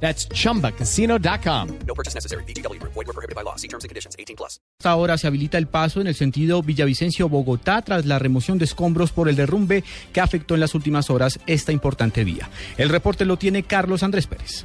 That's chumbacasino.com. No purchase necessary. BGW. Void were prohibited by law. See terms and conditions. 18 plus. Hasta ahora se habilita el paso en el sentido Villavicencio-Bogotá tras la remoción de escombros por el derrumbe que afectó en las últimas horas esta importante vía. El reporte lo tiene Carlos Andrés Pérez.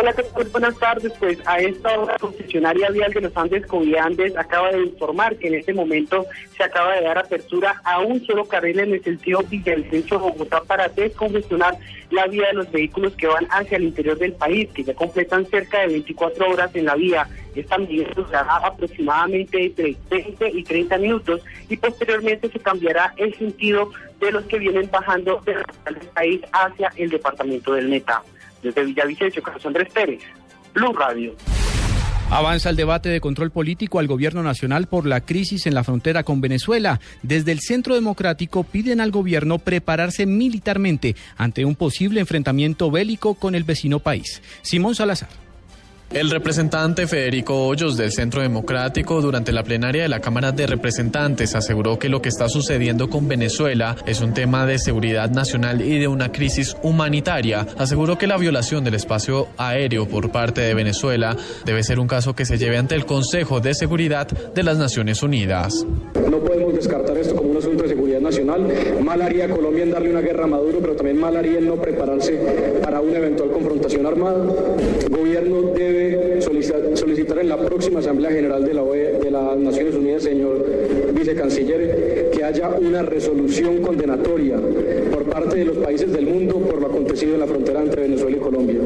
Hola, ¿qué tal? Buenas tardes. Pues a esta hora, concesionaria vial de los Andes Coviandes acaba de informar que en este momento se acaba de dar apertura a un solo carril en el sentido Villavicencio-Bogotá para descongestionar la vía de los vehículos que van hacia el interior del país, que ya completan cerca de 24 horas en la vía. Esta medida durará aproximadamente entre 20 y 30 minutos y posteriormente se cambiará el sentido de los que vienen bajando del país hacia el departamento del Meta. Desde Villavicencio, Carlos Andrés Pérez, Blue Radio. Avanza el debate de control político al gobierno nacional por la crisis en la frontera con Venezuela. Desde el Centro Democrático piden al gobierno prepararse militarmente ante un posible enfrentamiento bélico con el vecino país. Simón Salazar. El representante Federico Hoyos del Centro Democrático durante la plenaria de la Cámara de Representantes aseguró que lo que está sucediendo con Venezuela es un tema de seguridad nacional y de una crisis humanitaria. Aseguró que la violación del espacio aéreo por parte de Venezuela debe ser un caso que se lleve ante el Consejo de Seguridad de las Naciones Unidas. No podemos descartar esto como un asunto de seguridad nacional. Mal haría Colombia en darle una guerra a Maduro, pero también mal haría en no prepararse para una eventual confrontación armada. El gobierno debe solicitar, en la próxima Asamblea General de, la de las Naciones Unidas, señor vicecanciller, que haya una resolución condenatoria por parte de los países del mundo por lo acontecido en la frontera entre Venezuela y Colombia.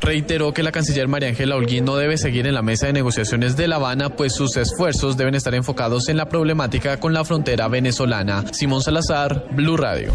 Reiteró que la canciller María Ángela Holguín no debe seguir en la mesa de negociaciones de La Habana, pues sus esfuerzos deben estar enfocados en la problemática con la frontera venezolana. Simón Salazar, Blue Radio.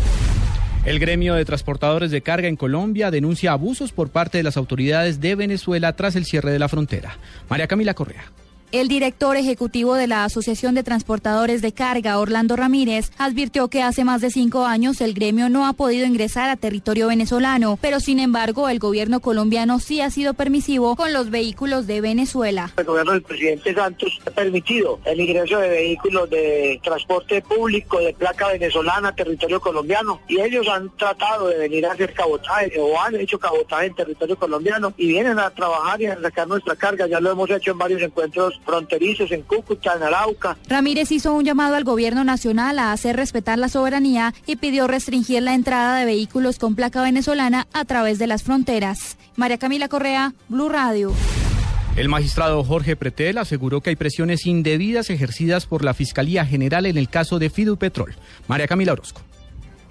El gremio de transportadores de carga en Colombia denuncia abusos por parte de las autoridades de Venezuela tras el cierre de la frontera. María Camila Correa. El director ejecutivo de la Asociación de Transportadores de Carga, Orlando Ramírez, advirtió que hace más de cinco años el gremio no ha podido ingresar a territorio venezolano, pero sin embargo el gobierno colombiano sí ha sido permisivo con los vehículos de Venezuela. El gobierno del presidente Santos ha permitido el ingreso de vehículos de transporte público de placa venezolana a territorio colombiano y ellos han tratado de venir a hacer cabotaje o han hecho cabotaje en territorio colombiano y vienen a trabajar y a sacar nuestra carga. Ya lo hemos hecho en varios encuentros fronterizos en Cúcuta, en Arauca. Ramírez hizo un llamado al gobierno nacional a hacer respetar la soberanía y pidió restringir la entrada de vehículos con placa venezolana a través de las fronteras. María Camila Correa, Blue Radio. El magistrado Jorge Pretel aseguró que hay presiones indebidas ejercidas por la Fiscalía General en el caso de Fidupetrol. María Camila Orozco.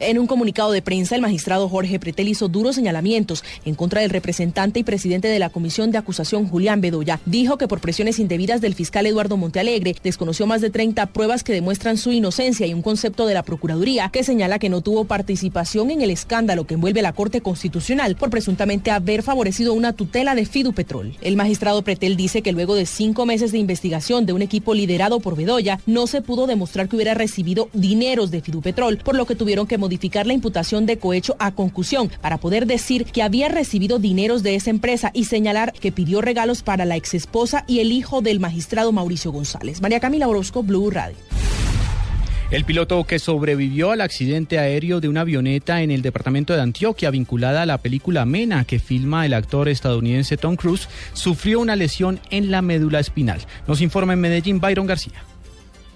En un comunicado de prensa, el magistrado Jorge Pretel hizo duros señalamientos en contra del representante y presidente de la Comisión de Acusación, Julián Bedoya. Dijo que por presiones indebidas del fiscal Eduardo Montealegre desconoció más de 30 pruebas que demuestran su inocencia y un concepto de la Procuraduría que señala que no tuvo participación en el escándalo que envuelve la Corte Constitucional por presuntamente haber favorecido una tutela de Fidupetrol. El magistrado Pretel dice que luego de cinco meses de investigación de un equipo liderado por Bedoya, no se pudo demostrar que hubiera recibido dineros de Fidupetrol, por lo que tuvieron que modificar la imputación de cohecho a concusión para poder decir que había recibido dineros de esa empresa y señalar que pidió regalos para la exesposa y el hijo del magistrado Mauricio González. María Camila Orozco, Blue Radio. El piloto que sobrevivió al accidente aéreo de una avioneta en el departamento de Antioquia vinculada a la película Mena que filma el actor estadounidense Tom Cruise sufrió una lesión en la médula espinal. Nos informa en Medellín Byron García.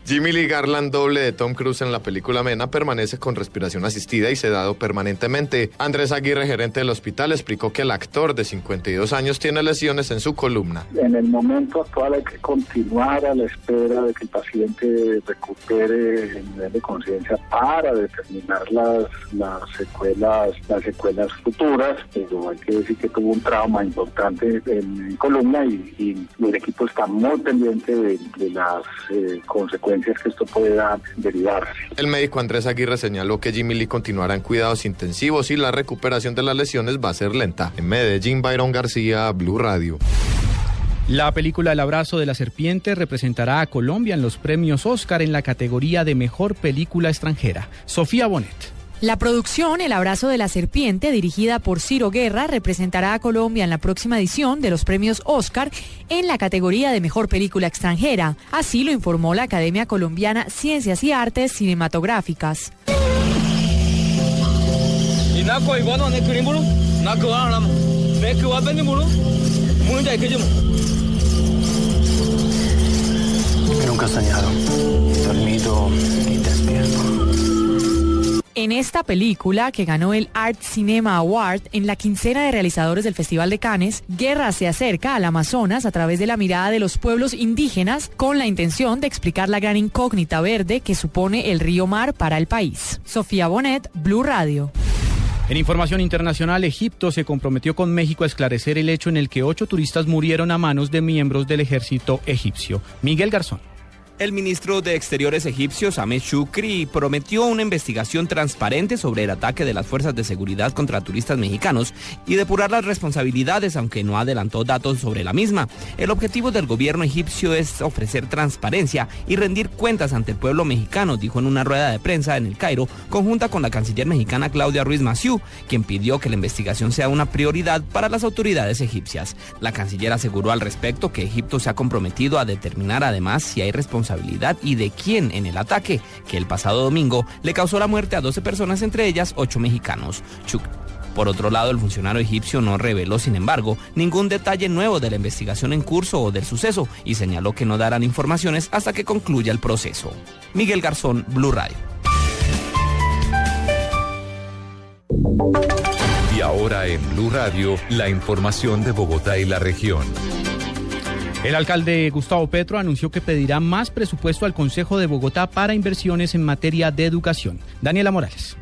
Jimmy Lee Garland, doble de Tom Cruise en la película Mena, permanece con respiración asistida y sedado permanentemente. Andrés Aguirre, gerente del hospital, explicó que el actor de 52 años tiene lesiones en su columna. En el momento actual hay que continuar a la espera de que el paciente recupere el nivel de conciencia para determinar las, las secuelas las secuelas futuras, pero hay que decir que tuvo un trauma importante en columna y, y el equipo está muy pendiente de, de las eh, consecuencias que esto pueda derivar. El médico Andrés Aguirre señaló que Jimmy Lee continuará en cuidados intensivos y la recuperación de las lesiones va a ser lenta. En Medellín, Byron García, Blue Radio. La película El abrazo de la serpiente representará a Colombia en los premios Oscar en la categoría de mejor película extranjera. Sofía Bonet. La producción El abrazo de la serpiente, dirigida por Ciro Guerra, representará a Colombia en la próxima edición de los premios Oscar en la categoría de mejor película extranjera. Así lo informó la Academia Colombiana Ciencias y Artes Cinematográficas. Nunca soñado, dormido En esta película, que ganó el Art Cinema Award en la quincena de realizadores del Festival de Cannes, Guerra se acerca al Amazonas a través de la mirada de los pueblos indígenas con la intención de explicar la gran incógnita verde que supone el río Mar para el país. Sofía Bonet, Blue Radio. En información internacional, Egipto se comprometió con México a esclarecer el hecho en el que ocho turistas murieron a manos de miembros del ejército egipcio. Miguel Garzón. El ministro de Exteriores egipcio, Sameh Shukri, prometió una investigación transparente sobre el ataque de las fuerzas de seguridad contra turistas mexicanos y depurar las responsabilidades, aunque no adelantó datos sobre la misma. El objetivo del gobierno egipcio es ofrecer transparencia y rendir cuentas ante el pueblo mexicano, dijo en una rueda de prensa en el Cairo, conjunta con la canciller mexicana Claudia Ruiz Massieu, quien pidió que la investigación sea una prioridad para las autoridades egipcias. La canciller aseguró al respecto que Egipto se ha comprometido a determinar además si hay responsabilidad y de quién en el ataque que el pasado domingo le causó la muerte a 12 personas, entre ellas 8 mexicanos. Por otro lado, el funcionario egipcio no reveló, sin embargo, ningún detalle nuevo de la investigación en curso o del suceso y señaló que no darán informaciones hasta que concluya el proceso. Miguel Garzón, Blue Radio. Y ahora en Blue Radio, la información de Bogotá y la región. El alcalde Gustavo Petro anunció que pedirá más presupuesto al Consejo de Bogotá para inversiones en materia de educación. Daniela Morales.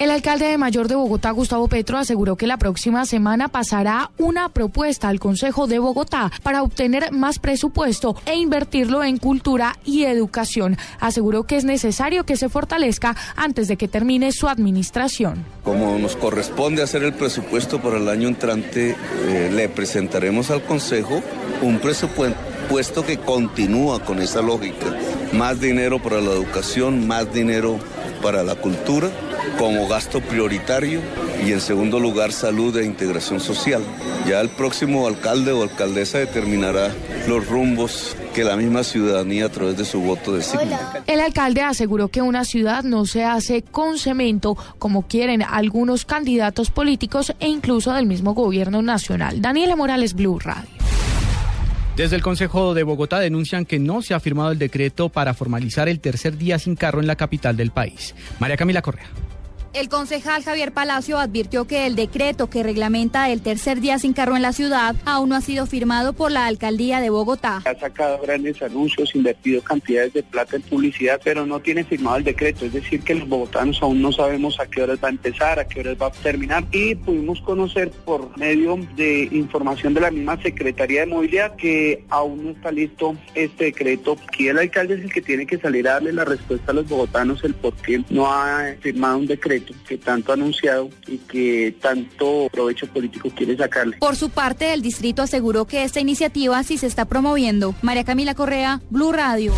El alcalde de Mayor de Bogotá, Gustavo Petro, aseguró que la próxima semana pasará una propuesta al Consejo de Bogotá para obtener más presupuesto e invertirlo en cultura y educación. Aseguró que es necesario que se fortalezca antes de que termine su administración. Como nos corresponde hacer el presupuesto para el año entrante, eh, le presentaremos al Consejo un presupuesto que continúa con esa lógica. Más dinero para la educación, más dinero para la cultura como gasto prioritario y en segundo lugar salud e integración social. Ya el próximo alcalde o alcaldesa determinará los rumbos que la misma ciudadanía a través de su voto designa. El alcalde aseguró que una ciudad no se hace con cemento como quieren algunos candidatos políticos e incluso del mismo gobierno nacional. Daniela Morales, Blue Radio. Desde el Consejo de Bogotá denuncian que no se ha firmado el decreto para formalizar el tercer día sin carro en la capital del país. María Camila Correa. El concejal Javier Palacio advirtió que el decreto que reglamenta el tercer día sin carro en la ciudad aún no ha sido firmado por la alcaldía de Bogotá. Ha sacado grandes anuncios, invertido cantidades de plata en publicidad, pero no tiene firmado el decreto. Es decir, que los bogotanos aún no sabemos a qué horas va a empezar, a qué horas va a terminar. Y pudimos conocer por medio de información de la misma Secretaría de Movilidad que aún no está listo este decreto. Aquí el alcalde es el que tiene que salir a darle la respuesta a los bogotanos el por qué no ha firmado un decreto que tanto ha anunciado y que tanto provecho político quiere sacarle. Por su parte, el distrito aseguró que esta iniciativa sí se está promoviendo. María Camila Correa, Blue Radio.